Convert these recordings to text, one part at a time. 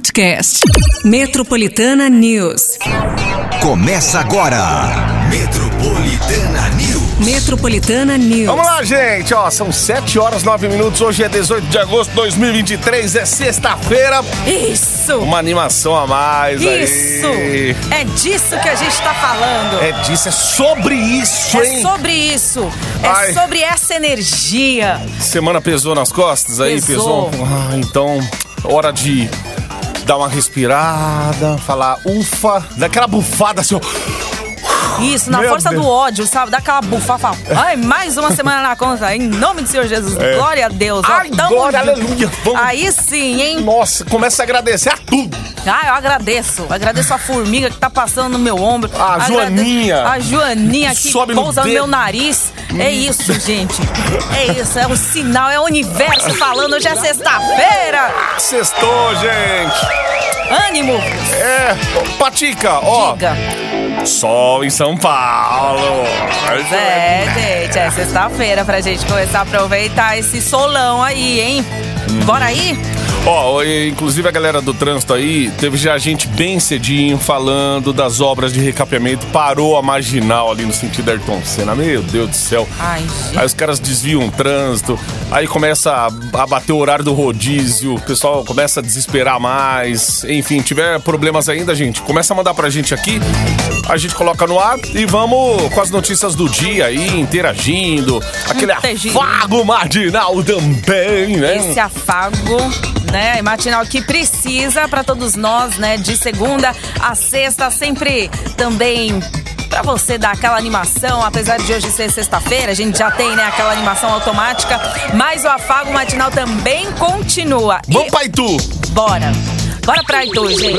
podcast. Metropolitana News. Começa agora. Metropolitana News. Metropolitana News. Vamos lá, gente. Ó, são 7 horas 9 minutos. Hoje é 18 de agosto de 2023. É sexta-feira. Isso! Uma animação a mais Isso! aí. É disso que a gente tá falando. É disso, é sobre isso, É hein? sobre isso. É Ai. sobre essa energia. Semana pesou nas costas aí? Pesou. Ah, então, hora de dar uma respirada, falar ufa, daquela bufada assim, ó. Isso, na Meu força Deus. do ódio, sabe? Dá aquela bufafa. Ai, mais uma semana na conta. Em nome do Senhor Jesus. É. Glória a Deus. Ó, Ai, glória, aleluia. Vamos. Aí sim, hein? Nossa, começa a agradecer a tudo. Ah, eu agradeço. Agradeço a formiga que tá passando no meu ombro. A Agradeço- Joaninha. A Joaninha que Sobe no pousa no, dedo. meu nariz. É isso, gente. É isso, é o sinal, é o universo falando. Hoje é sexta-feira. Sextou, gente. Ânimo. É, Patica, ó. Diga. Sol em São Paulo. É, gente, é sexta-feira pra gente começar a aproveitar esse solão aí, hein? Bora aí? Ó, e, inclusive a galera do trânsito aí, teve já gente bem cedinho falando das obras de recapeamento, parou a marginal ali no sentido Ayrton Senna. Meu Deus do céu. Ai, Aí os caras desviam o trânsito, aí começa a, bater o horário do rodízio, o pessoal começa a desesperar mais. Enfim, tiver problemas ainda, gente, começa a mandar pra gente aqui, a gente coloca no ar e vamos com as notícias do dia aí, interagindo. Aquele Interagindo. afago marginal também, né? Esse afago, né, e matinal que precisa pra todos nós, né, de segunda a sexta, sempre também pra você dar aquela animação, apesar de hoje ser sexta-feira, a gente já tem, né, aquela animação automática, mas o afago matinal também continua. E- Vamos pra Itu! Bora! Bora pra Itu, gente.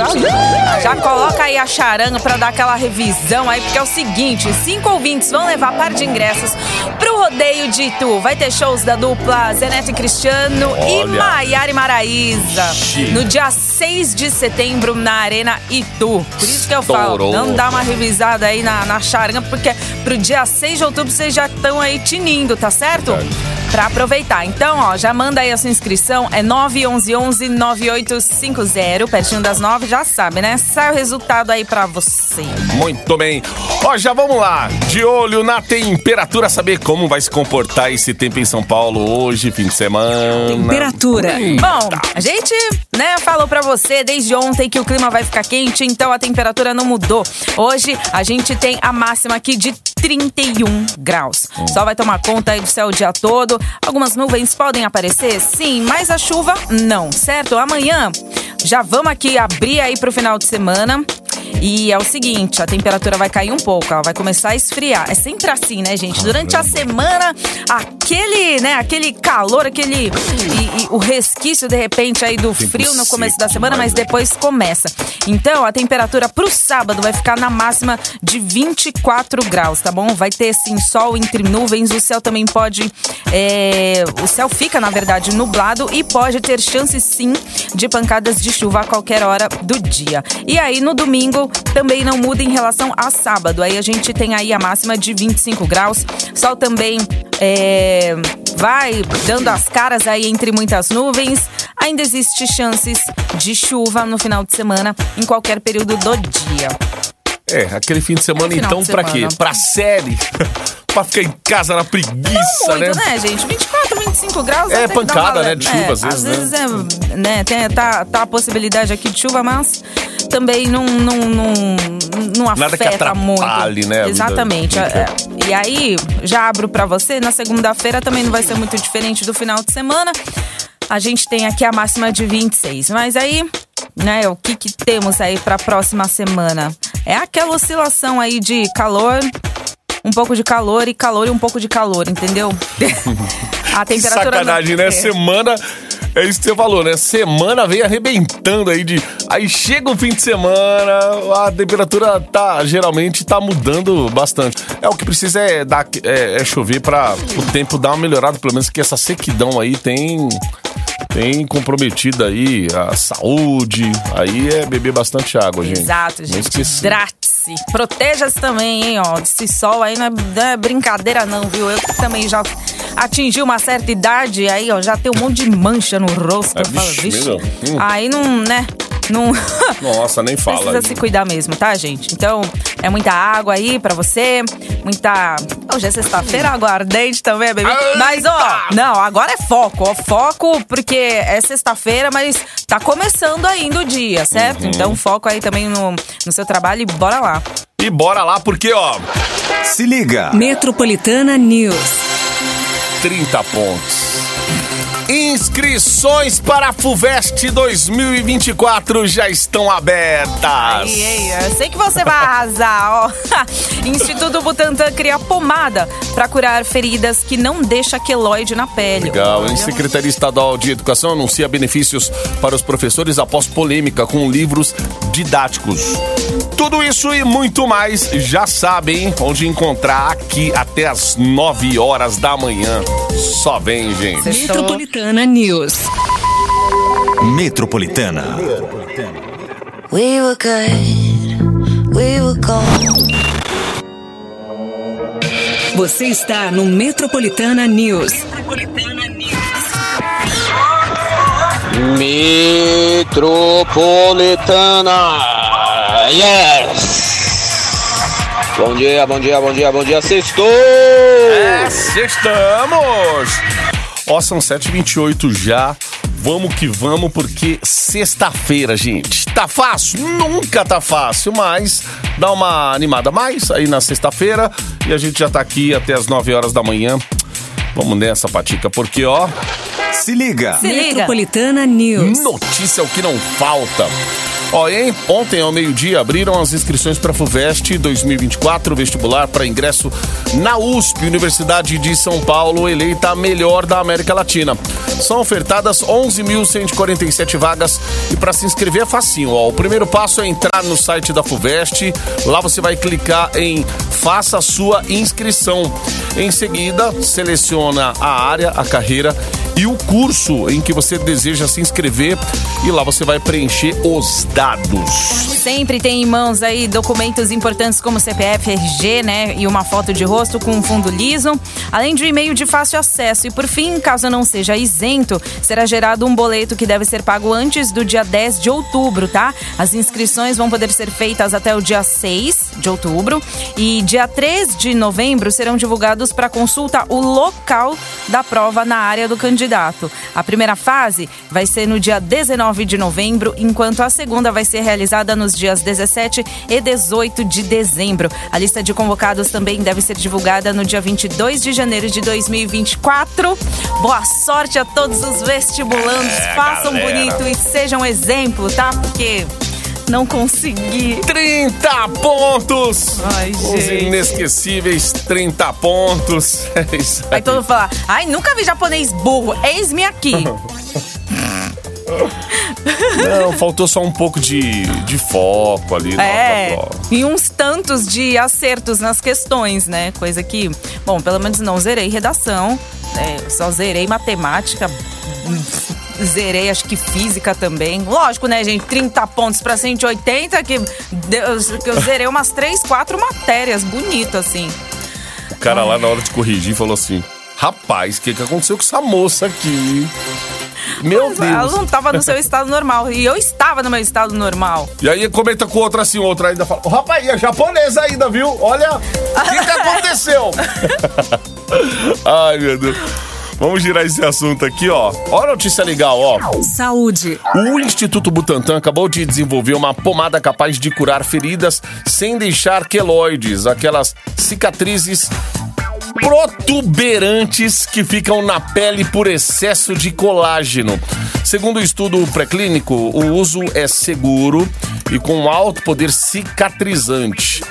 Já coloca aí a charanga pra dar aquela revisão aí, porque é o seguinte: cinco ouvintes vão levar par de ingressos pro rodeio de Itu. Vai ter shows da dupla Zenete e Cristiano e Olha. Maiara e Maraísa. Ixi. No dia 6 de setembro, na Arena Itu. Por isso que eu Estourou. falo, não dá uma revisada aí na, na charanga, porque pro dia 6 de outubro vocês já estão aí tinindo, tá certo? Pra aproveitar. Então, ó, já manda aí a sua inscrição. É 911-9850. Pertinho das 9, já sabe, né? Sai o resultado aí pra você. Muito bem. Ó, já vamos lá. De olho na temperatura, saber como vai se comportar esse tempo em São Paulo hoje, fim de semana. Temperatura. Bom, a gente, né, falou pra você desde ontem que o clima vai ficar quente, então a temperatura não mudou. Hoje a gente tem a máxima aqui de 31 graus. Só vai tomar conta aí do céu o dia todo. Algumas nuvens podem aparecer, sim, mas a chuva não, certo? Amanhã já vamos aqui abrir aí pro final de semana. E é o seguinte, a temperatura vai cair um pouco, ela vai começar a esfriar. É sempre assim, né, gente? Durante a semana, aquele, né, aquele calor, aquele e- e o resquício de repente aí do frio no começo da semana, mas depois começa. Então, a temperatura pro sábado vai ficar na máxima de 24 graus, tá bom? Vai ter sim sol entre nuvens, o céu também pode é, o céu fica, na verdade, nublado e pode ter chance sim de pancadas de chuva a qualquer hora do dia. E aí no domingo também não muda em relação a sábado. Aí a gente tem aí a máxima de 25 graus. Sol também é, vai dando as caras aí entre muitas nuvens. Ainda existe chances de chuva no final de semana em qualquer período do dia. É, aquele fim de semana, É então, semana. quê? Pra série? pra ficar em casa na preguiça, Muito, né? né, gente? 24, 25 graus. É pancada, uma- né, de chuva, é, às vezes, né? vezes é, né, tem, tá, tá a possibilidade aqui de chuva, mas também não, não, não, não Nada que afeta muito. atrapalhe, né, a Exatamente. inteira. É, E aí, já abro pra você, na segunda-feira também não vai ser muito diferente do final de semana. A gente tem aqui a máxima de 26. Mas aí, né, o que, que temos aí pra próxima semana? É aquela oscilação aí de calor, um pouco de calor e calor e um pouco de calor, entendeu? a temperatura. Sacanagem, não- né? É. Semana. É isso que você falou, né? Semana vem arrebentando aí de. Aí chega o fim de semana, a temperatura tá geralmente tá mudando bastante. É o que precisa é dar é, é chover para o tempo dar uma melhorada, pelo menos que essa sequidão aí tem tem comprometido aí a saúde. Aí é beber bastante água, gente. Exato, Não gente. esqueci. Hidrate-se. Proteja-se também, hein, ó. Esse sol aí não é, não é brincadeira, não, viu? Eu também já atingi uma certa idade, aí, ó, já tem um monte de mancha no rosto. É, eu falo, vixe. Hum. Aí não, né? Não. Nossa, nem fala. Precisa se cuidar mesmo, tá, gente? Então, é muita água aí pra você, muita. Hoje é sexta-feira, água ardente também, bebê. Mas, ó, não, agora é foco, ó. Foco, porque é sexta-feira, mas tá começando ainda o dia, certo? Uhum. Então, foco aí também no, no seu trabalho e bora lá. E bora lá, porque, ó, Se liga. Metropolitana News. 30 pontos. Inscrições para a FUVEST 2024 já estão abertas. Ei, ei, eu sei que você vai arrasar, ó. Instituto Butantan cria pomada para curar feridas que não deixa queloide na pele. Legal, Olha. a Secretaria Estadual de Educação anuncia benefícios para os professores após polêmica com livros didáticos. Tudo isso e muito mais já sabem onde encontrar aqui até as 9 horas da manhã. Só vem, gente. Metropolitana News. Metropolitana. We were good, we were gold. Você está no Metropolitana News. Metropolitana. Yes! Bom dia, bom dia, bom dia, bom dia, sextou! É, estamos! Ó, são 7h28 já. Vamos que vamos, porque sexta-feira, gente. Tá fácil? Nunca tá fácil, mas dá uma animada a mais aí na sexta-feira. E a gente já tá aqui até as 9 horas da manhã. Vamos nessa, Patica, porque ó, Se liga. Se liga. Metropolitana News. notícia é o que não falta. Hein? Ontem ao meio-dia abriram as inscrições para a FUVEST 2024, vestibular para ingresso na USP, Universidade de São Paulo, eleita a melhor da América Latina. São ofertadas 11.147 vagas e para se inscrever é facinho. Ó, o primeiro passo é entrar no site da FUVEST, lá você vai clicar em faça a sua inscrição. Em seguida, seleciona a área, a carreira e o curso em que você deseja se inscrever e lá você vai preencher os dados. Sempre tem em mãos aí documentos importantes como CPF, RG, né? E uma foto de rosto com um fundo liso, além de um e-mail de fácil acesso. E por fim, caso não seja isento, será gerado um boleto que deve ser pago antes do dia 10 de outubro, tá? As inscrições vão poder ser feitas até o dia 6 de outubro e dia 3 de novembro serão divulgados para consulta o local da prova na área do candidato. A primeira fase vai ser no dia 19 de novembro, enquanto a segunda vai ser realizada nos dias 17 e 18 de dezembro. A lista de convocados também deve ser divulgada no dia 22 de janeiro de 2024. Boa sorte a todos os vestibulandos. Façam galera. bonito e sejam exemplo, tá? Porque não consegui. 30 pontos! Ai, Os gente. inesquecíveis 30 pontos. É isso aí. Aí todo mundo fala, ai, nunca vi japonês burro, eis-me aqui. Não, faltou só um pouco de, de foco ali na É, e uns tantos de acertos nas questões, né? Coisa que, bom, pelo menos não zerei redação, é, só zerei matemática, zerei acho que física também. Lógico, né, gente? 30 pontos pra 180, que, Deus, que eu zerei umas 3, 4 matérias, bonito assim. O cara lá na hora de corrigir falou assim: Rapaz, o que, que aconteceu com essa moça aqui? Meu Mas ela Deus. não tava no seu estado normal, e eu estava no meu estado normal. E aí comenta com outra assim, outra ainda fala: "Ô, Rapaz, é japonesa ainda, viu? Olha, o que, que aconteceu? Ai, meu Deus. Vamos girar esse assunto aqui, ó. Ó a notícia legal, ó. Saúde. O Instituto Butantan acabou de desenvolver uma pomada capaz de curar feridas sem deixar queloides, aquelas cicatrizes protuberantes que ficam na pele por excesso de colágeno. Segundo o estudo pré-clínico, o uso é seguro e com alto poder cicatrizante.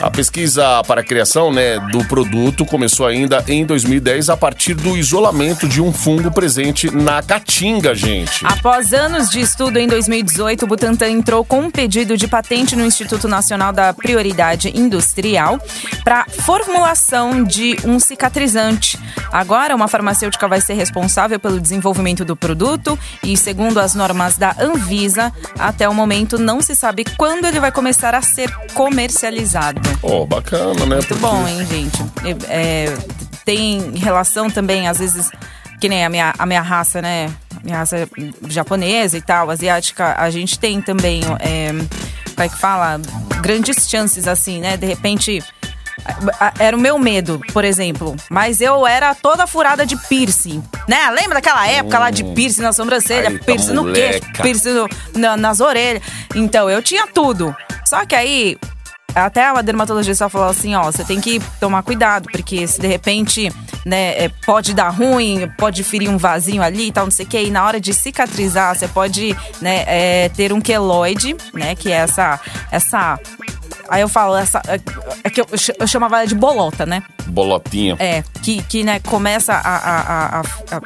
A pesquisa para a criação né, do produto começou ainda em 2010 a partir do isolamento de um fungo presente na caatinga, gente. Após anos de estudo em 2018, o Butantan entrou com um pedido de patente no Instituto Nacional da Prioridade Industrial para formulação de um cicatrizante. Agora, uma farmacêutica vai ser responsável pelo desenvolvimento do produto e, segundo as normas da Anvisa, até o momento não se sabe quando ele vai começar a ser comercializado. Oh, bacana, né? Muito bom, hein, gente? É, tem relação também, às vezes, que nem a minha, a minha raça, né? raça japonesa e tal, asiática, a gente tem também, é, como é que fala? Grandes chances, assim, né? De repente. Era o meu medo, por exemplo. Mas eu era toda furada de piercing. Né? Lembra daquela época lá de piercing na sobrancelha, Aí tá piercing no queixo, moleca. piercing no- na- nas orelhas. Então, eu tinha tudo. Só que aí, até a dermatologista falou assim, ó, você tem que tomar cuidado, porque se de repente, né, é, pode dar ruim, pode ferir um vasinho ali e tal, não sei o que, e na hora de cicatrizar, você pode, né, é, ter um queloide, né, que é essa, essa... Aí eu falo, essa, é, é que eu, eu chamava ela de bolota, né? Bolotinha. É, que, que né, começa a- a- a- a-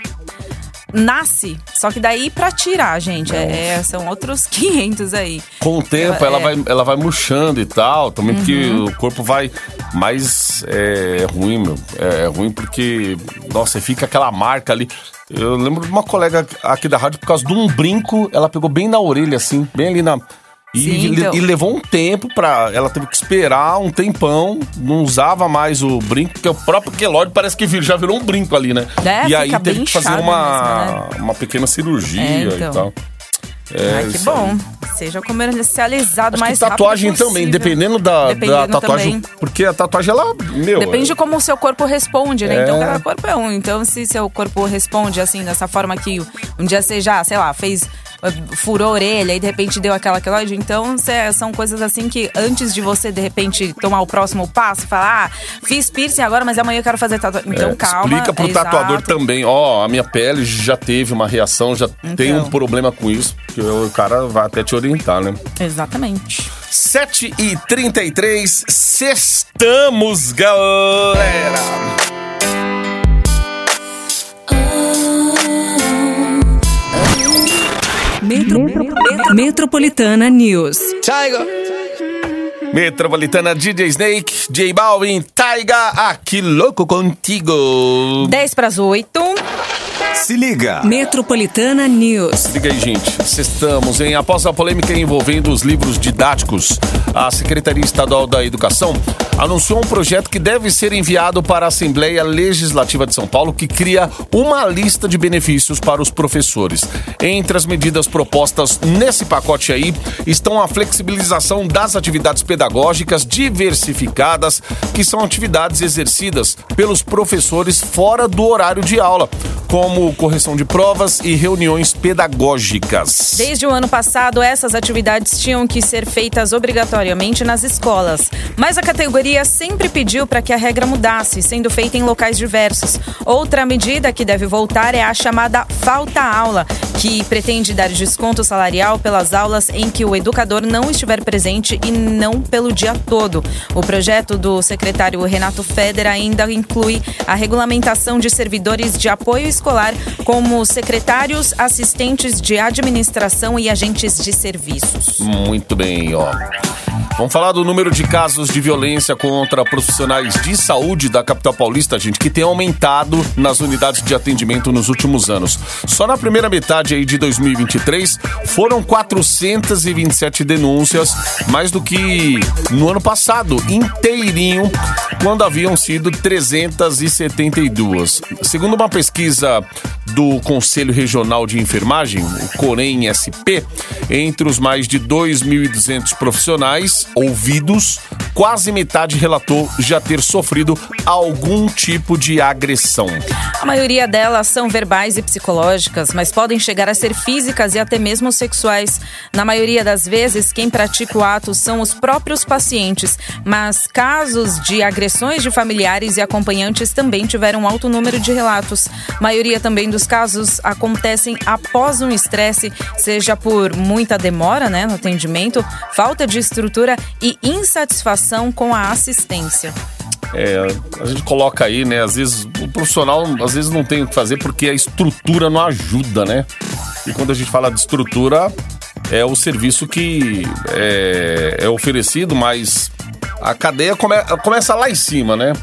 Nasce, só que daí pra tirar, gente, é, é- são outros 500 aí. Com o tempo, Ela- ela, é. vai, ela vai murchando e tal, também porque Uhum. o corpo vai. Mas é, ruim, meu. É, ruim porque, nossa, fica aquela marca ali. Eu lembro de uma colega aqui da rádio, por causa de um brinco, ela pegou bem na orelha, assim, bem ali na. E, Sim, então. e levou um tempo pra. Ela teve que esperar um tempão, não usava mais o brinco, porque o próprio queloide parece que já virou um brinco ali, né? É, e aí teve que fazer uma, mesmo, uma pequena cirurgia É, então. e tal. É, Ai, que isso aí. Seja comercializado Acho mais que tatuagem rápido também, possível. dependendo da, Dependendo da tatuagem. também. Porque a tatuagem, ela, meu. Depende de é- como o seu corpo responde, né? É. Então, cada corpo é um. Então, se seu corpo responde assim, dessa forma que um dia você já, sei lá, fez. eh, Furou a orelha e de repente deu aquela queloide. Então, cê- são coisas assim que antes de você de repente tomar o próximo passo, falar, ah, fiz piercing agora, mas amanhã eu quero fazer tatuagem. Então, é, calma. Explica pro é tatuador também, ó, a minha pele já teve uma reação, já tem Então. um problema com isso, que o cara vai até te orientar, né? Exatamente. 7 e 33 sextamos, galera! Metro- Metropolitana News. Metropolitana DJ Snake, J Balvin, Taiga, aqui louco contigo. 10 para as 8. Se liga. Metropolitana News. Liga aí, gente. Estamos em após a polêmica envolvendo os livros didáticos, a Secretaria Estadual da Educação anunciou um projeto que deve ser enviado para a Assembleia Legislativa de São Paulo, que cria uma lista de benefícios para os professores. Entre as medidas propostas nesse pacote aí estão a flexibilização das atividades pedagógicas diversificadas, que são atividades exercidas pelos professores fora do horário de aula, como correção de provas e reuniões pedagógicas. Desde o ano passado, essas atividades tinham que ser feitas obrigatoriamente nas escolas. Mas a categoria sempre pediu para que a regra mudasse, sendo feita em locais diversos. Outra medida que deve voltar é a chamada falta-aula, que pretende dar desconto salarial pelas aulas em que o educador não estiver presente e não pelo dia todo. O projeto do secretário Renato Feder ainda inclui a regulamentação de servidores de apoio escolar, como secretários, assistentes de administração e agentes de serviços. Muito bem, ó. Vamos falar do número de casos de violência contra profissionais de saúde da capital paulista, gente, que tem aumentado nas unidades de atendimento nos últimos anos. Só na primeira metade aí de 2023 foram 427 denúncias, mais do que no ano passado, inteirinho, quando haviam sido 372. Segundo uma pesquisa do Conselho Regional de Enfermagem, o Corém SP, entre os mais de 2.200 profissionais ouvidos, quase metade relatou já ter sofrido algum tipo de agressão. A maioria delas são verbais e psicológicas, mas podem chegar a ser físicas e até mesmo sexuais. Na maioria das vezes, quem pratica o ato são os próprios pacientes, mas casos de agressões de familiares e acompanhantes também tiveram alto número de relatos. A maioria também dos casos acontecem após um estresse, seja por muita demora né, no atendimento, falta de estrutura e insatisfação com a assistência. É, a gente coloca aí, né? Às vezes o profissional às vezes não tem o que fazer porque a estrutura não ajuda, né? E quando a gente fala de estrutura, é o serviço que é, é oferecido, mas a cadeia come- começa lá em cima, né?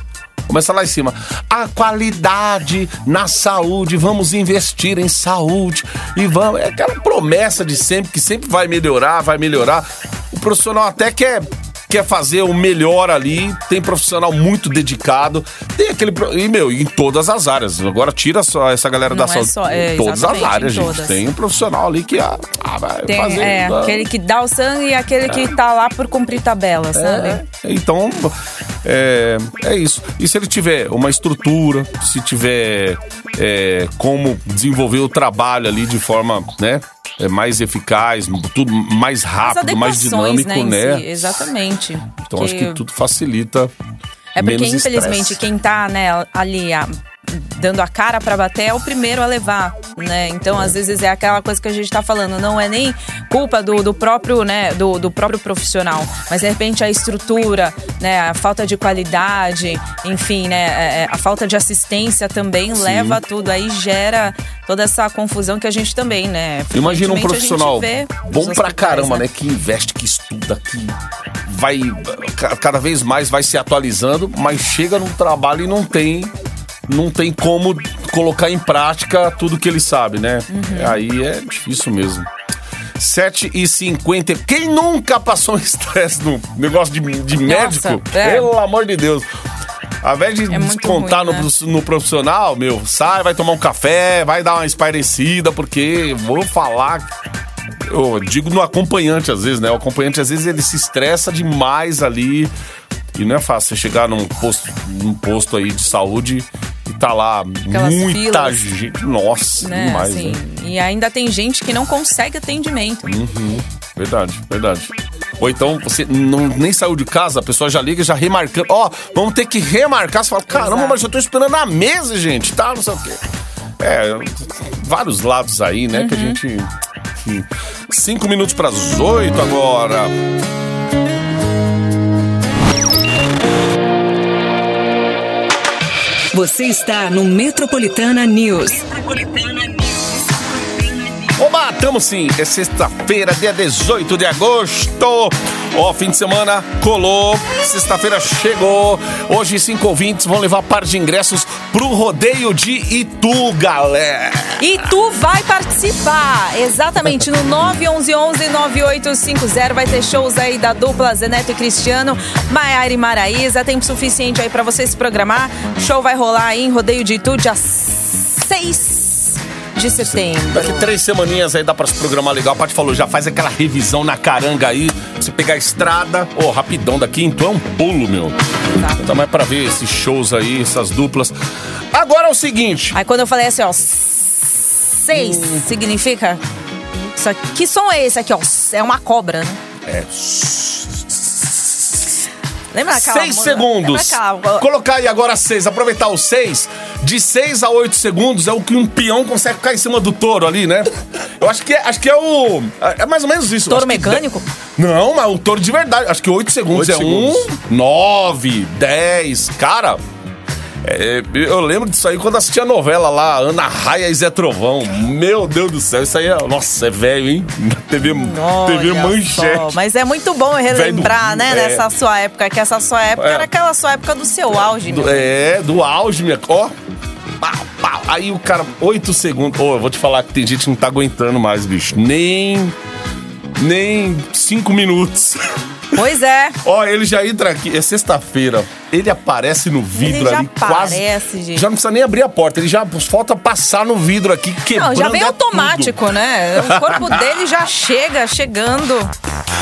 Começa lá em cima. A qualidade na saúde, vamos investir em saúde e vamos. É aquela promessa de sempre que sempre vai melhorar, vai melhorar. Profissional até quer, quer fazer o melhor ali, tem profissional muito dedicado, tem aquele. E, meu, em todas as áreas. Agora tira só essa galera da Não é saúde. só- é, em todas as áreas, gente. todas. Tem um profissional ali que ah, ah, vai Tem, fazer. é, ah, aquele que dá o sangue e aquele que tá lá por cumprir tabela, sabe? É, então, é, é isso. E se ele tiver uma estrutura, se tiver é, como desenvolver o trabalho ali de forma né, é, mais eficaz, tudo mais rápido, mais adequações, dinâmico, né? né? si, exatamente. Então acho que tudo facilita. É porque, menos infelizmente, estresse. quem tá, né, ali a- dando a cara pra bater é o primeiro a levar, né? Então, às vezes, é aquela coisa que a gente tá falando, não é nem culpa do, do próprio, né, do, do próprio profissional, mas de repente a estrutura, né, a falta de qualidade, enfim, né, é, é, a falta de assistência também leva a tudo, aí gera toda essa confusão que a gente também, né? Imagina um profissional bom pra caramba, né? Que investe, que estuda, que vai ca- cada vez mais vai se atualizando, mas chega no trabalho e não tem não tem como colocar em prática tudo que ele sabe, né? Uhum. Aí é difícil mesmo. 7 e 50 Quem nunca passou um estresse no negócio de, de médico? é. Pelo amor de Deus. Ao invés de É descontar ruim, no, né? no profissional, meu, sai, vai tomar um café, vai dar uma espairecida, porque vou falar. Eu digo no acompanhante às vezes, né? O acompanhante às vezes ele se estressa demais ali. E não é fácil você chegar num posto, num posto aí de saúde e tá lá Aquelas muita filas. gente. Nossa, né? demais, assim, né? E ainda tem gente que não consegue atendimento. Verdade, verdade. Ou então você não, nem saiu de casa, a pessoa já liga já remarcando. Ó, vamos ter que remarcar. Você fala, caramba, Exato. mas eu tô esperando na mesa, gente, tá? Não sei o quê. É, vários lados aí, né, que a gente. Enfim. Cinco minutos para as oito agora. Você está no Metropolitana News. Oba, tamo sim. É sexta-feira, dia 18 de agosto. Ó, fim de semana colou. Sexta-feira chegou. Hoje, cinco ouvintes vão levar par de ingressos pro rodeio de Itu, galera. E tu vai participar, exatamente, no 911-9850. Vai ter shows aí da dupla Zeneto e Cristiano, Maiara e Maraísa. Tempo suficiente aí pra você se programar. O show vai rolar aí em Rodeio de Itu, dia 6 de setembro. Daqui três semaninhas aí dá pra se programar legal. A Paty falou, já faz aquela revisão na caranga aí. Você pegar a estrada, ô, rapidão daqui, então é um pulo, meu. Exato. Então é pra ver esses shows aí, essas duplas. Agora é o seguinte. Aí quando eu falei assim, ó, seis Hum. significa. Isso aqui, que som é esse aqui, ó? É uma cobra, né? É. Lembra aquela Seis música- segundos. Lembra aquela- Colocar aí agora seis, aproveitar os seis. De seis a oito segundos é o que um peão consegue ficar em cima do touro ali, né? Eu acho que é, acho que é o. É mais ou menos isso. Touro Acho que mecânico? de- Não, mas o touro de verdade. Acho que oito segundos Oito é segundos. um, nove, dez. Cara. É, eu lembro disso aí quando assistia a novela lá, Ana Raia e Zé Trovão. Meu Deus do céu, isso aí é. Nossa, é velho, hein? TV, TV manchete. só, Mas é muito bom relembrar, do- né, é. nessa sua época, que essa sua época É. era aquela sua época do seu auge. Do- é, do auge, minha. Ó. Aí o cara, oito segundos. Ô, eu vou te falar que tem gente que não tá aguentando mais, bicho. Nem. Nem cinco minutos. Pois é. Ó, ele já entra aqui. É sexta-feira. Ele aparece no vidro Ele já ali, quase. aparece, gente. Já não precisa nem abrir a porta. Ele já falta passar no vidro aqui, quebrando. Não, já vem é automático, né? O corpo dele já chega, chegando.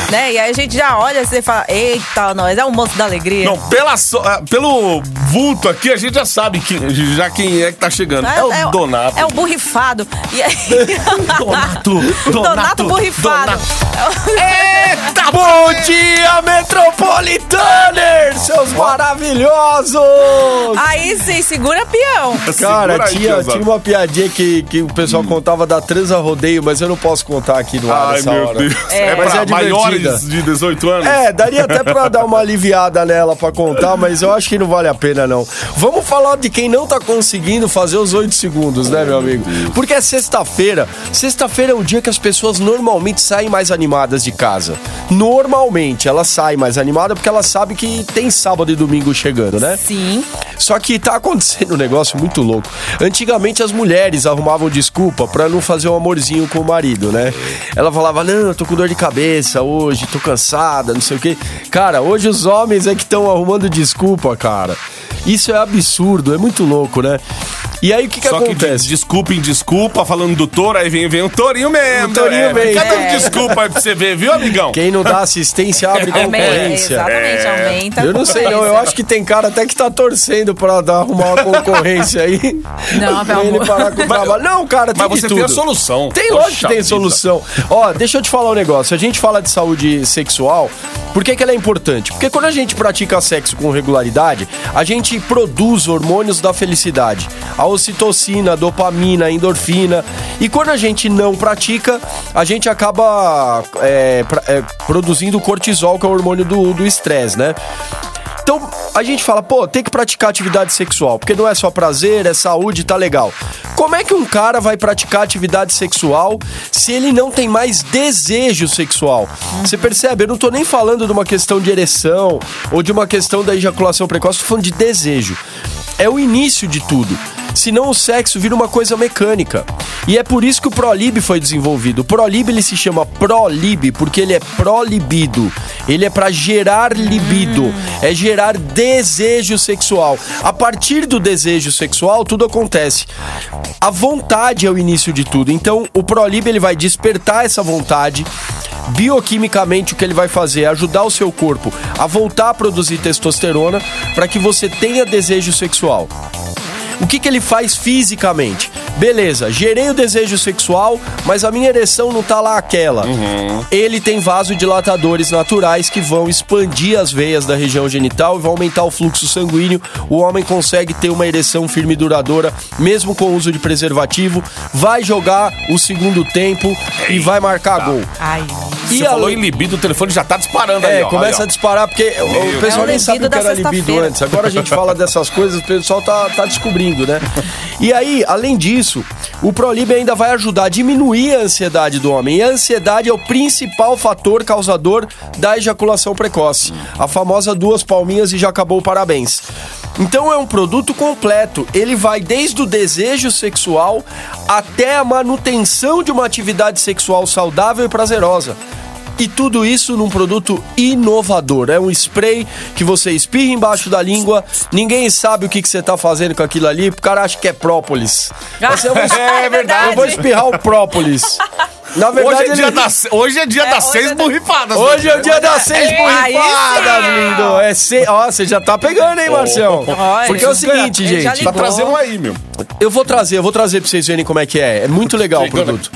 Né? E aí a gente já olha assim e fala: Eita, nós, é o moço da alegria. Não, pela so- ah, pelo vulto aqui, a gente já sabe que, já quem é que tá chegando. É, o Donato. É o burrifado. E aí... Donato, Donato, Donato burrifado. Eita, Bom dia, Metropolitaners, seus maravilhosos! Aí sim, segura peão. Cara, Segura aí, tinha, tiozão. tinha uma piadinha que, que o pessoal contava da transa rodeio, mas eu não posso contar aqui no ar Ai, essa meu hora. Deus. É, Mas pra é maiores de 18 anos? É, daria até pra dar uma aliviada nela pra contar, mas eu acho que não vale a pena não. Vamos falar de quem não tá conseguindo fazer os 8 segundos, né, meu amigo? Porque é sexta-feira. Sexta-feira é um dia que as pessoas normalmente saem mais animadas de casa. Normalmente ela sai mais animada porque ela sabe que tem sábado e domingo chegando, né? Sim. Só que tá acontecendo um negócio muito louco. Antigamente as mulheres arrumavam desculpa pra não fazer um amorzinho com o marido, né? Ela falava: "Não, eu tô com dor de cabeça hoje, tô cansada, não sei o quê". Cara, hoje os homens é que estão arrumando desculpa, cara. Isso é absurdo, é muito louco, né? E aí o que que Só que de, acontece? desculpa em desculpa, falando do touro, aí vem, vem o tourinho mesmo. O tourinho é, vem. Fica É. desculpa aí pra você ver, viu, amigão? Quem não dá assistência abre Aumenta, concorrência. exatamente, aumenta. a Eu não sei, não. Eu acho que tem cara até que tá torcendo pra dar, arrumar uma concorrência aí. Não, Pra meu ele amor. parar com o trabalho. Não, cara, tem Mas você tudo. tem a solução. Tem, Poxa lógico que tem vida. solução. Ó, deixa eu te falar um negócio. A gente fala de saúde sexual, por que, que ela é importante? Porque quando a gente pratica sexo com regularidade, a gente produz hormônios da felicidade. A ocitocina, a dopamina, a endorfina. E quando a gente não pratica, a gente acaba é, pra- é, produzindo cortisol, que é o hormônio do estresse, né? Então, a gente fala, pô, tem que praticar atividade sexual, porque não é só prazer, é saúde, tá legal. Como é que um cara vai praticar atividade sexual se ele não tem mais desejo sexual? Você percebe? Eu não tô nem falando de uma questão de ereção ou de uma questão da ejaculação precoce, tô falando de desejo. É o início de tudo. Senão o sexo vira uma coisa mecânica. E é por isso que o Prolib foi desenvolvido. O Prolib ele se chama Prolib porque ele é prolibido. Ele é pra gerar libido, é gerar desejo sexual. A partir do desejo sexual, tudo acontece. A vontade é o início de tudo. Então, o Prolib ele vai despertar essa vontade. Bioquimicamente, o que ele vai fazer é ajudar o seu corpo a voltar a produzir testosterona para que você tenha desejo sexual. O que, que ele faz fisicamente? Beleza, gerei o desejo sexual, mas a minha ereção não tá lá aquela. Ele tem vasodilatadores naturais que vão expandir as veias da região genital e vão aumentar o fluxo sanguíneo. O homem consegue ter uma ereção firme e duradoura, mesmo com o uso de preservativo. Vai jogar o segundo tempo e vai marcar gol. Ai, E Você falou além- em libido, o telefone já tá disparando aí, é, ó. começa Aí, ó. a disparar, porque o- o pessoal É nem sabe libido o que era libido antes. Agora a gente fala dessas coisas, o pessoal tá, tá descobrindo, né? E aí, além disso, o Prolib ainda vai ajudar a diminuir a ansiedade do homem. E a ansiedade é o principal fator causador da ejaculação precoce. A famosa duas palminhas e já acabou, parabéns. Então é um produto completo. Ele vai desde o desejo sexual até a manutenção de uma atividade sexual saudável e prazerosa. E tudo isso num produto inovador. É um spray que você espirra embaixo da língua, ninguém sabe o que, que você tá fazendo com aquilo ali, o cara acha que é própolis. Mas eu vou- É verdade. Eu vou espirrar o própolis. Na verdade, Hoje é, dia ele- das, hoje é dia das hoje seis é da- borrifadas. Hoje é o dia das seis Aí borrifadas, lindo. É se... Ó, você já tá pegando, hein, Marcelo? Olha, Porque é o seguinte, gente. Tá trazendo um aí, meu. Eu vou trazer, eu vou trazer pra vocês verem como é que é. É muito legal o produto.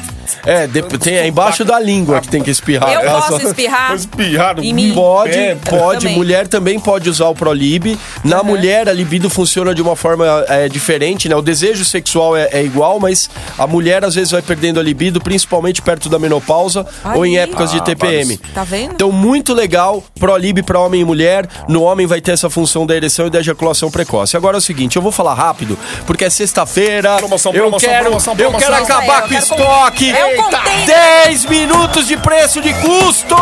É, de- tem é embaixo da língua que tem que espirrar. eu Ela posso só- espirrar Espirrar no em mim? Pode, É, pode. também. Mulher também pode usar o Prolib. Na mulher, a libido funciona de uma forma é, diferente, né? O desejo sexual é, é igual, mas a mulher às vezes vai perdendo a libido, principalmente perto da menopausa ou em Aí. épocas de Ah, TPM. Tá vendo? Então, muito legal, Prolib para homem e mulher. No homem vai ter essa função da ereção e da ejaculação precoce. Agora é o seguinte, eu vou falar rápido, porque é sexta-feira. Promoção, eu promoção, quero, promoção, eu promoção. quero acabar Eu com o estoque. É o container. 10 minutos de preço de custo!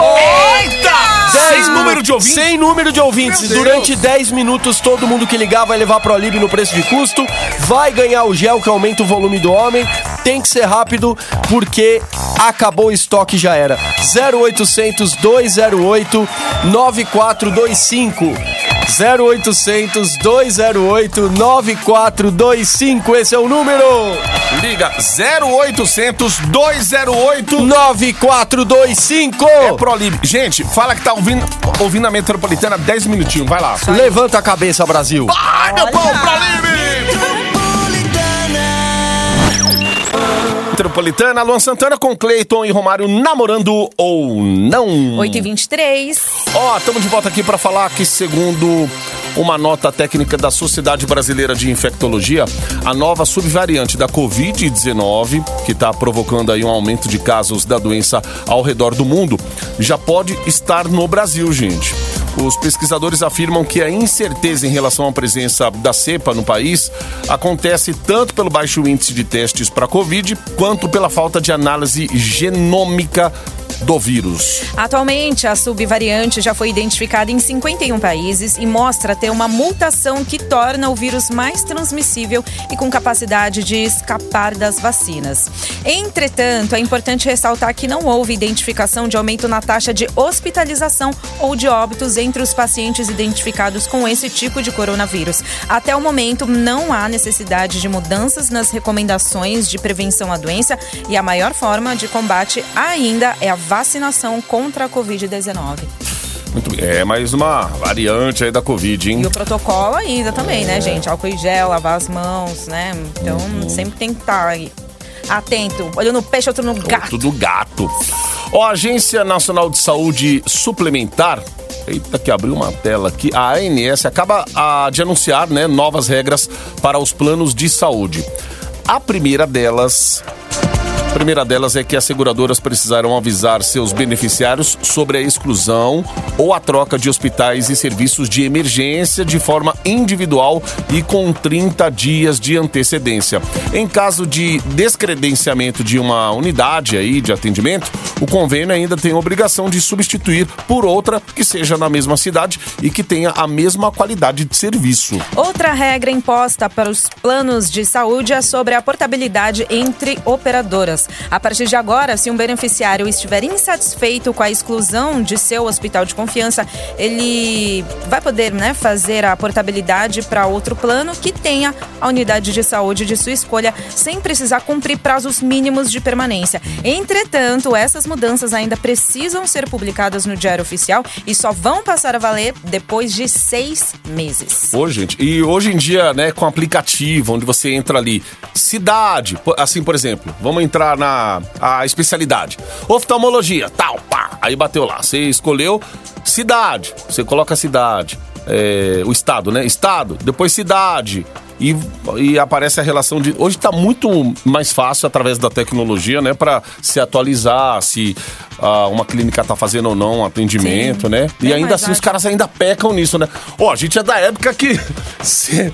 Eita! Dez Sem minu- número de ouvintes. Sem número de ouvintes. Meu Deus. Durante 10 minutos, todo mundo que ligar vai levar Prolib no preço de custo. Vai ganhar o gel que aumenta o volume do homem. Tem que ser rápido, porque acabou o estoque já era. 0800 208 9425. 0800 208 9425. Esse é o número. Liga 0800 208 9425. é Prolib. Gente, fala que tá ouvindo, ouvindo a Metropolitana 10 minutinhos. Vai lá. Levanta a cabeça, Brasil. Ai, meu pão, Prolib! Metropolitana, Luan Santana com Cleiton e Romário namorando ou não? 8 e 23 Ó, estamos de volta aqui para falar que, segundo uma nota técnica da Sociedade Brasileira de Infectologia, a nova subvariante da Covid-19, que está provocando aí um aumento de casos da doença ao redor do mundo, já pode estar no Brasil, gente. Os pesquisadores afirmam que a incerteza em relação à presença da cepa no país acontece tanto pelo baixo índice de testes para Covid quanto pela falta de análise genômica do vírus. Atualmente, a subvariante já foi identificada em 51 países e mostra ter uma mutação que torna o vírus mais transmissível e com capacidade de escapar das vacinas. Entretanto, é importante ressaltar que não houve identificação de aumento na taxa de hospitalização ou de óbitos entre os pacientes identificados com esse tipo de coronavírus. Até o momento, não há necessidade de mudanças nas recomendações de prevenção à doença e a maior forma de combate ainda é a vacinação contra a Covid-19. Muito bem. É mais uma variante aí da Covid, hein? E o protocolo ainda também, né, gente? Álcool em gel, lavar as mãos, né? Então, sempre tem que estar aí atento. Olho no peixe, outro no gato. Tudo gato. Ó, a Agência Nacional de Saúde Suplementar. Eita, que abriu uma tela aqui. A ANS acaba ah, de anunciar né, novas regras para os planos de saúde. A primeira delas a primeira delas é que as seguradoras precisaram avisar seus beneficiários sobre a exclusão ou a troca de hospitais e serviços de emergência de forma individual e com 30 dias de antecedência. Em caso de descredenciamento de uma unidade aí de atendimento, o convênio ainda tem a obrigação de substituir por outra que seja na mesma cidade e que tenha a mesma qualidade de serviço. Outra regra imposta para os planos de saúde é sobre a portabilidade entre operadoras. A partir de agora, se um beneficiário estiver insatisfeito com a exclusão de seu hospital de confiança, ele vai poder né, fazer a portabilidade para outro plano que tenha a unidade de saúde de sua escolha, sem precisar cumprir prazos mínimos de permanência. Entretanto, essas mudanças ainda precisam ser publicadas no Diário Oficial e só vão passar a valer depois de seis meses. Ô, gente, e hoje em dia, né, com aplicativo, onde você entra ali, cidade, assim, por exemplo, vamos entrar na a especialidade, oftalmologia, tal, pá, aí bateu lá, você escolheu cidade, você coloca a cidade, é, o estado, né, estado, depois cidade, e, e aparece a relação de. Hoje está muito mais fácil através da tecnologia, né? Para se atualizar, se ah, uma clínica tá fazendo ou não um atendimento, Sim. né? E ainda assim os ágil. caras ainda pecam nisso, né? Ó, a gente é da época que você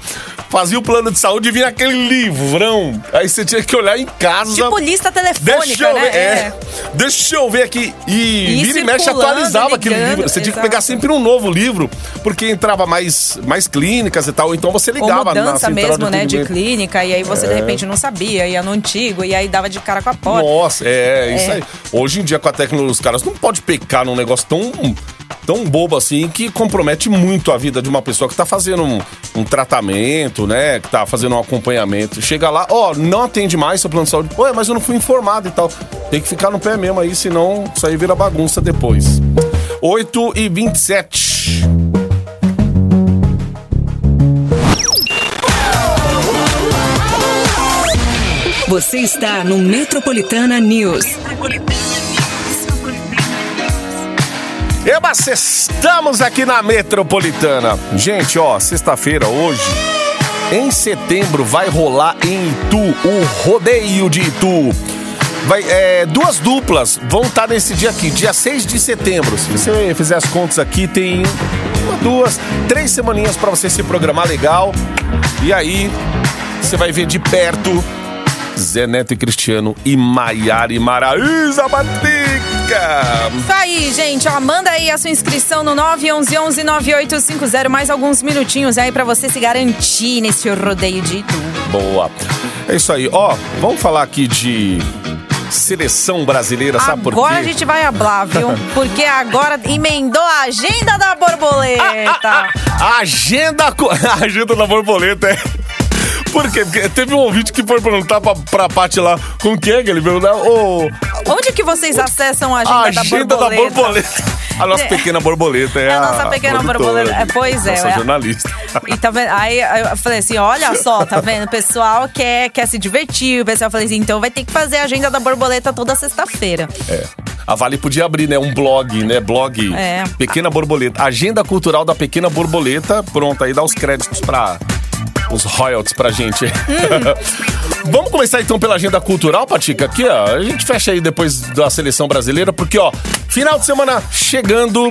fazia o plano de saúde e vinha aquele livrão. Aí você tinha que olhar em casa. Tipo lista telefônica, Deixa eu né? ver, é. Deixa eu ver aqui. E, E vira e mexe atualizava aquele ligando, livro. Você tinha que exato. pegar sempre um novo livro, porque entrava mais, mais clínicas e tal. Então você Ou ligava na mudança central mesmo, né, de clínica, e aí você de repente não sabia, ia no antigo, e aí dava de cara com a porta. Nossa, é, isso É. aí. Hoje em dia, com a tecnologia, os caras não podem pecar num negócio tão, tão bobo assim que compromete muito a vida de uma pessoa que tá fazendo um, um tratamento, né? Que tá fazendo um acompanhamento. Chega lá, ó, não atende mais seu plano de saúde. Ué, mas eu não fui informado e tal. Tem que ficar no pé mesmo aí, senão isso aí vira bagunça depois. 8 e 27. Você está no Metropolitana News. Eba, estamos aqui na Metropolitana. Gente, ó, sexta-feira hoje, em setembro, vai rolar em Itu, o rodeio de Itu. Vai, é, duas duplas vão estar nesse dia aqui, dia 6 de setembro. Se você fizer as contas aqui, tem uma, duas, três semaninhas para você se programar legal. E aí, você vai ver de perto Zé Neto e Cristiano e Maiara e Maraísa Batica. Isso aí, gente. Ó, manda aí a sua inscrição no 911-9850. Mais alguns minutinhos aí pra você se garantir nesse rodeio de Itu. Boa. É isso aí. Ó, vamos falar aqui de seleção brasileira, sabe por quê? Agora a gente vai hablar, viu? Porque agora emendou a agenda da borboleta. A agenda, co- a agenda da borboleta é. Por quê? Porque teve um ouvinte que foi perguntar pra, pra Paty lá com quem é que ele perguntou. Ô, Onde que vocês acessam a agenda, a agenda da da borboleta? borboleta. A nossa É. pequena borboleta é É a a nossa pequena borboleta. É, pois é, Nossa é. jornalista. E tá vendo? Aí eu falei assim: olha só, tá vendo? O pessoal quer, quer se divertir. O pessoal falei assim: então vai ter que fazer a agenda da borboleta toda sexta-feira. É. A Vale podia abrir, né? Um blog, né? Blog É. Pequena Borboleta. Agenda cultural da Pequena Borboleta. Pronto, aí dá os créditos pra. Os royalties pra gente. Vamos começar então pela agenda cultural, Patica? Aqui, ó. A gente fecha aí depois da seleção brasileira, porque, ó, final de semana chegando.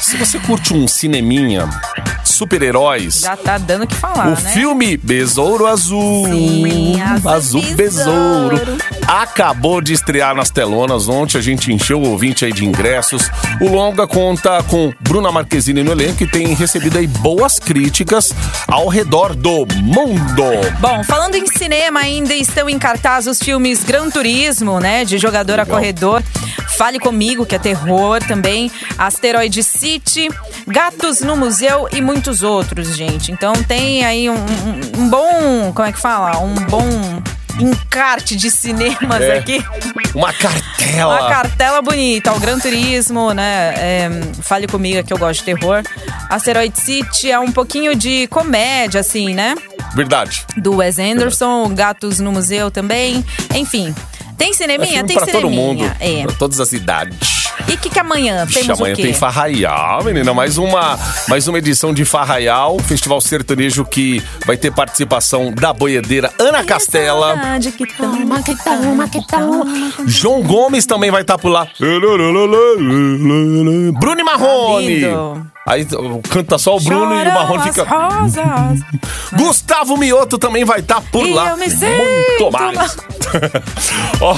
Se você curte um cineminha, super-heróis, Já tá dando o que falar, o né? filme Besouro Azul. Sim, Azul Azul Besouro. Besouro. Acabou de estrear nas telonas. Ontem a gente encheu o ouvinte aí de ingressos. O longa conta com Bruna Marquezine no elenco e tem recebido aí boas críticas ao redor do mundo. Bom, falando em cinema, ainda estão em cartaz os filmes Gran Turismo, né? De jogador a corredor. Fale Comigo, que é terror também. Asteroid City, Gatos no Museu e muitos outros, gente. Então tem aí um, um- um bom. Como é que fala? Um bom encarte de cinemas É. aqui. Uma cartela. Uma cartela bonita, o Gran Turismo, né? É, Fale comigo que eu gosto de terror. Asteroid City é um pouquinho de comédia, assim, né? Verdade. Do Wes Anderson, Gatos no Museu também. Enfim. Tem É cineminha? filme tem pra todo cineminha. mundo. É. Pra todas as idades. E o que, que amanhã Vixe, temos amanhã o quê? tem Farraial, menina. Mais uma, mais uma edição de Farraial, festival sertanejo que vai ter participação da boiedeira Ana Castela. Que toma, que toma, que toma. João Gomes também vai estar por lá. Bruno Marrone. lindo. Aí canta só o Bruno e o Marrone fica. as rosas. Gustavo Mioto também vai estar por E lá. eu me Muito mais. Ó,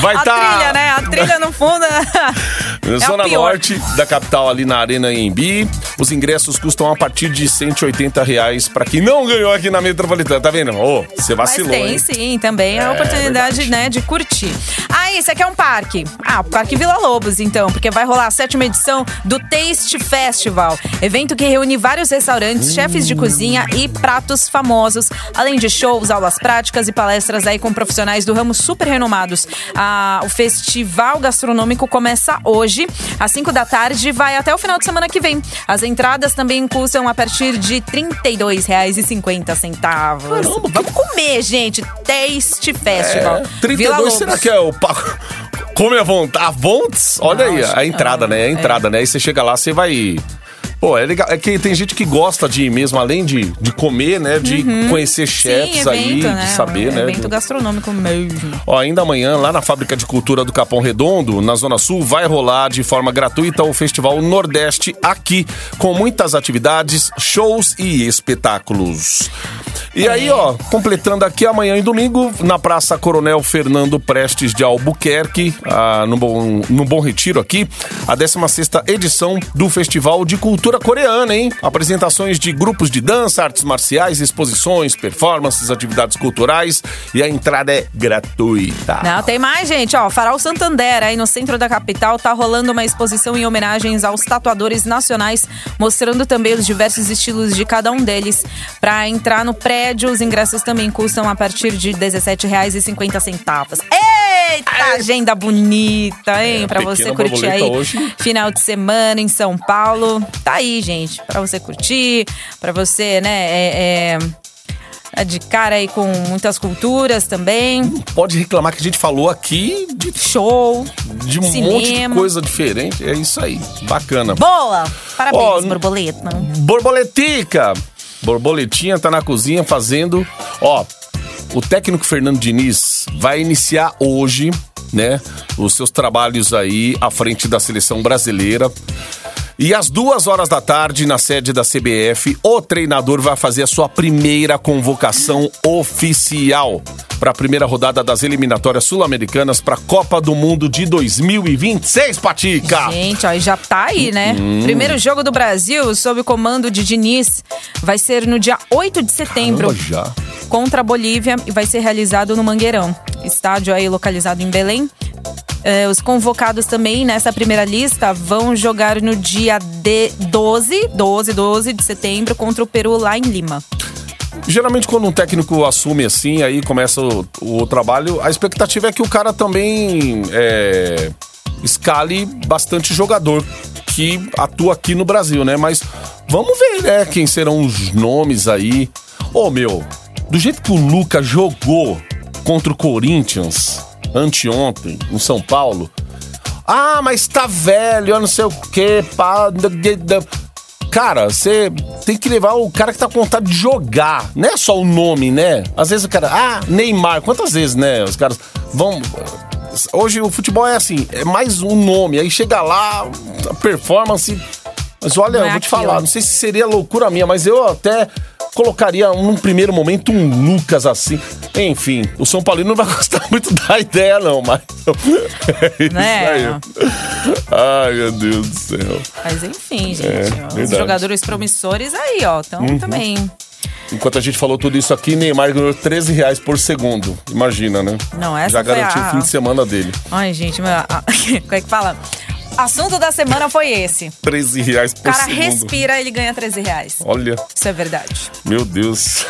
vai A estar. trilha, né? A trilha no fundo. Na é Zona pior. Norte da capital, ali na Arena Embi. Os ingressos custam a partir de 180 reais pra quem não ganhou aqui na Metropolitana. Tá vendo? Ô, você Mas vacilou, tem hein? sim, também a É, oportunidade, verdade. né, de curtir. Ah, esse aqui é um parque. Ah, o Parque Vila Lobos, então, porque vai rolar a sétima edição do Taste Festival. Evento que reúne vários restaurantes, chefes de cozinha e pratos famosos, além de shows, aulas práticas e palestras aí com profissionais do ramo super renomados. O festival gastronômico começa hoje, às 5 da tarde, e vai até o final de semana que vem. As entradas também custam a partir de R$ 32,50. Caramba, Vamos comer, gente. Taste Festival. É, Vila 32, Lobos. será que é o pago? Come a vontade. Olha Não, aí, a entrada, não. né? A entrada, né? Aí você chega lá, você vai. Pô, é legal. É que tem gente que gosta de ir mesmo, além de, de comer, né? De conhecer chefs Uhum. Sim, aí, evento, né? de saber, um né? Evento gastronômico mesmo. Ó, ainda amanhã, lá na Fábrica de Cultura do Capão Redondo, na Zona Sul, vai rolar de forma gratuita o Festival Nordeste aqui, com muitas atividades, shows e espetáculos. E aí, ó, completando aqui amanhã e domingo, na Praça Coronel Fernando Prestes de Albuquerque, ah, no, bom, no Bom Retiro aqui, a 16ª edição do Festival de Cultura Coreana, hein? Apresentações de grupos de dança, artes marciais, exposições, performances, atividades culturais e a entrada é gratuita. Não, tem mais, gente. Ó, Farol Santander, aí no centro da capital, tá rolando uma exposição em homenagens aos tatuadores nacionais, mostrando também os diversos estilos de cada um deles. Pra entrar no prédio, os ingressos também custam a partir de R$ 17,50. Eita, agenda bonita, hein? É, pra você curtir aí hoje. final de semana em São Paulo. Tá aí, gente, pra você curtir, pra você, né, é... é, é de cara aí com muitas culturas também. Pode reclamar que a gente falou aqui de, Show. de um Cinema. monte de coisa diferente. É isso aí. Bacana. Boa! Parabéns, Ó, borboleta. Borboletica! Borboletinha tá na cozinha fazendo. Ó, o técnico Fernando Diniz vai iniciar hoje, né, os seus trabalhos aí à frente da seleção brasileira. E às duas horas da tarde, na sede da CBF, o treinador vai fazer a sua primeira convocação oficial para a primeira rodada das eliminatórias sul-americanas para a Copa do Mundo de 2026, Patica! Gente, ó, já tá aí, né? Hum. Primeiro jogo do Brasil, sob o comando de Diniz, vai ser no dia 8 de setembro. Caramba, já. contra a Bolívia e vai ser realizado no Mangueirão, estádio aí localizado em Belém. Eh, os convocados também nessa primeira lista vão jogar no dia de 12, 12, 12 de setembro contra o Peru lá em Lima. Geralmente, quando um técnico assume assim, aí começa o, o trabalho, a expectativa é que o cara também é, escale bastante jogador que atua aqui no Brasil, né? Mas vamos ver, né, quem serão os nomes aí. Ô, meu, do jeito que o Luca jogou contra o Corinthians anteontem, em São Paulo. Ah, mas tá velho, eu não sei o quê, pá. Cara, você tem que levar o cara que tá com vontade de jogar. Não é só o nome, né? Às vezes o cara. Ah, Neymar. Quantas vezes, né? Os caras vão. Hoje o futebol é assim, é mais um nome. Aí chega lá, a performance. Mas olha, é eu vou te falar, não sei se seria loucura minha, mas eu até colocaria num primeiro momento um Lucas assim. Enfim, o São Paulino não vai gostar muito da ideia, não, mas. É isso Né? aí. Ai, meu Deus do céu. Mas enfim, gente. É, os verdade. Uhum. jogadores promissores aí, ó, estão também. Enquanto a gente falou tudo isso aqui, Neymar ganhou 13 reais por segundo. Imagina, né? Não, essa Já garantiu a- o fim de semana dele. Ai, gente, a- como é que fala? Assunto da semana foi esse. 13 reais O por cara segundo. respira, ele ganha 13 reais. Olha, Isso é verdade. meu Deus.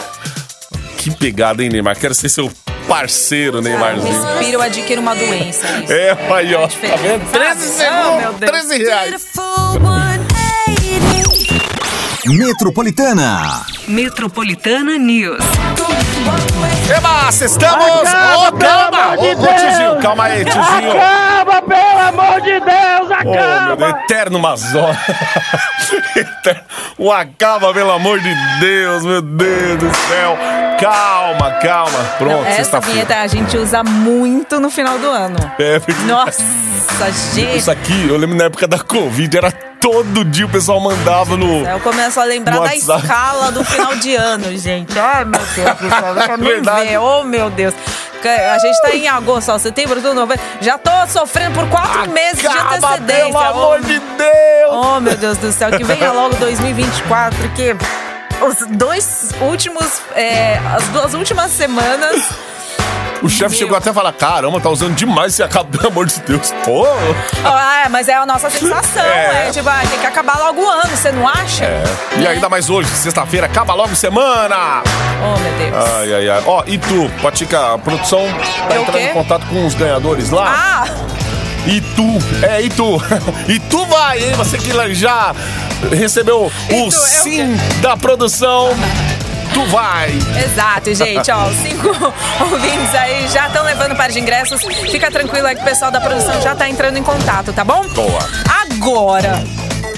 Que pegada, hein, Neymar? Quero ser seu parceiro, Neymarzinho. Respira, eu adquiro uma doença. Isso. É, aí, ó. Tá diferente, vendo? sabe? 13 Oh, segundos, Deus. 13 reais. Metropolitana. Metropolitana News. Eba, estamos! Ô, calma! Ô, ô, tiozinho, calma aí, tiozinho. Acaba, pelo amor de Deus, meu acaba! Deus, eterno Mazó. O acaba, pelo amor de Deus, meu Deus do céu. Calma, calma. Pronto, Essa sexta-feira. vinheta a gente usa muito no final do ano. É, porque Nossa, gente. Isso aqui, eu lembro na época da Covid, era todo dia o pessoal mandava no. Eu começo a lembrar da escala do final de ano, gente. Ai, meu Deus do céu. Quero nem Verdade. ver. Oh, meu Deus. A gente tá em agosto, ó, setembro, outubro, novembro. Já tô sofrendo por quatro meses de Acaba, antecedência. pelo amor oh, de Deus! Oh, meu Deus do céu, que venha logo 2024, que os dois últimos, é, as duas últimas semanas. O chefe chegou até a falar: caramba, tá usando demais esse acaba, pelo amor de Deus. Pô! Ah, é, mas é a nossa sensação, É. é. Tipo, ah, tem que acabar logo o ano, você não acha? E ainda mais hoje, sexta-feira, acaba logo semana! Oh, meu Deus. Ai, ai, ai. Ó, e tu, Patica, a produção tá entrando em contato com os ganhadores lá? Ah, E tu, é, e tu. E tu vai, hein? Você que já recebeu E o tu, é o sim da produção. Tu vai. exato, gente. Ó, cinco ouvintes aí já estão levando par de ingressos. Fica tranquilo aí que o pessoal da produção já tá entrando em contato, tá bom? Boa. Agora,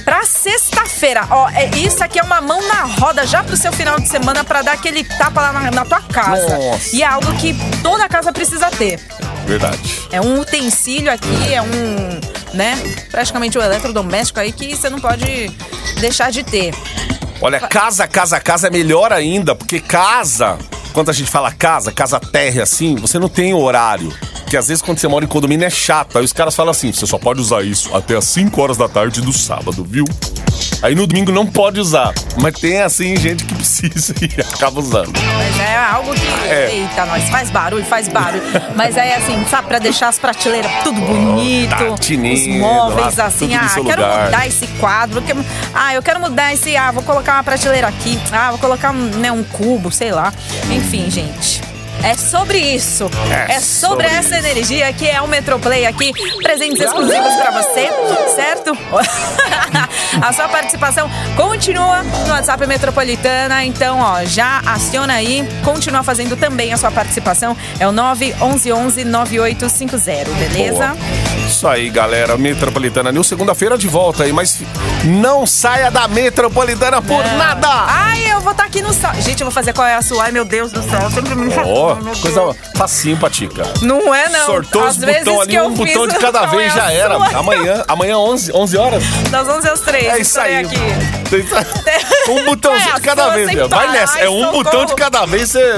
pra sexta-feira, ó, é, isso aqui é uma mão na roda já pro seu final de semana pra dar aquele tapa lá na, na tua casa. Nossa. E é algo que toda casa precisa ter. Verdade. É um utensílio aqui, é um, né, praticamente um eletrodoméstico aí que você não pode deixar de ter. Olha, casa, casa, casa é melhor ainda, porque casa, quando a gente fala casa, casa terra assim, você não tem horário. Porque às vezes quando você mora em condomínio é chato. Aí os caras falam assim: você só pode usar isso até as 5 horas da tarde do sábado, viu? Aí no domingo não pode usar. Mas tem assim gente que precisa e acaba usando. Mas é algo que, É. eita, nós faz barulho, faz barulho. Mas aí assim, sabe, pra deixar as prateleiras tudo bonito, tá os tinindo, móveis assim, ah, quero lugar. mudar esse quadro, que- ah, eu quero mudar esse, ah, vou colocar uma prateleira aqui, ah, vou colocar né, um cubo, sei lá. Enfim, gente. É sobre isso. É É, sobre, sobre essa energia que é o Metroplay aqui. Presentes exclusivos pra você, certo? A sua participação continua no WhatsApp Metropolitana. Então, ó, já aciona aí. Continua fazendo também a sua participação. É o 911-9850, beleza? Boa. Isso aí, galera. Metropolitana News, segunda-feira de volta aí, mas não saia da Metropolitana por nada! Ai, eu vou estar aqui no. sa- Gente, eu vou fazer qual é a sua. Ai, meu Deus do céu. Sempre me Ai, meu coisa facinho, Patica. Não é, não. Sortou Às os botões ali, um botão de cada qual vez é já era. Amanhã, amanhã 11, 11 horas? Das 11 às 13. É isso aí. aqui. Um botãozinho É, a de cada vez. meu. Vai parar. nessa. Ai, É um socorro. botão de cada vez, você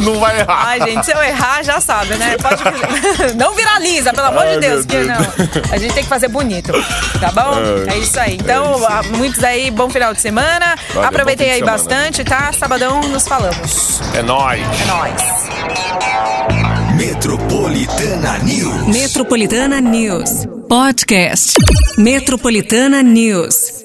não, não vai errar. Ai, gente, se eu errar, já sabe, né? Pode... não viraliza, pelo amor Ai, de Deus, que Deus. não. A gente tem que fazer bonito, tá bom? Ai, é isso aí. Então, é isso. ah, muitos aí, bom final de semana. Valeu, Aproveitem aí semana. bastante, tá? Sabadão nos falamos. É nóis. É nóis. Metropolitana News. Metropolitana News. Podcast. Metropolitana News.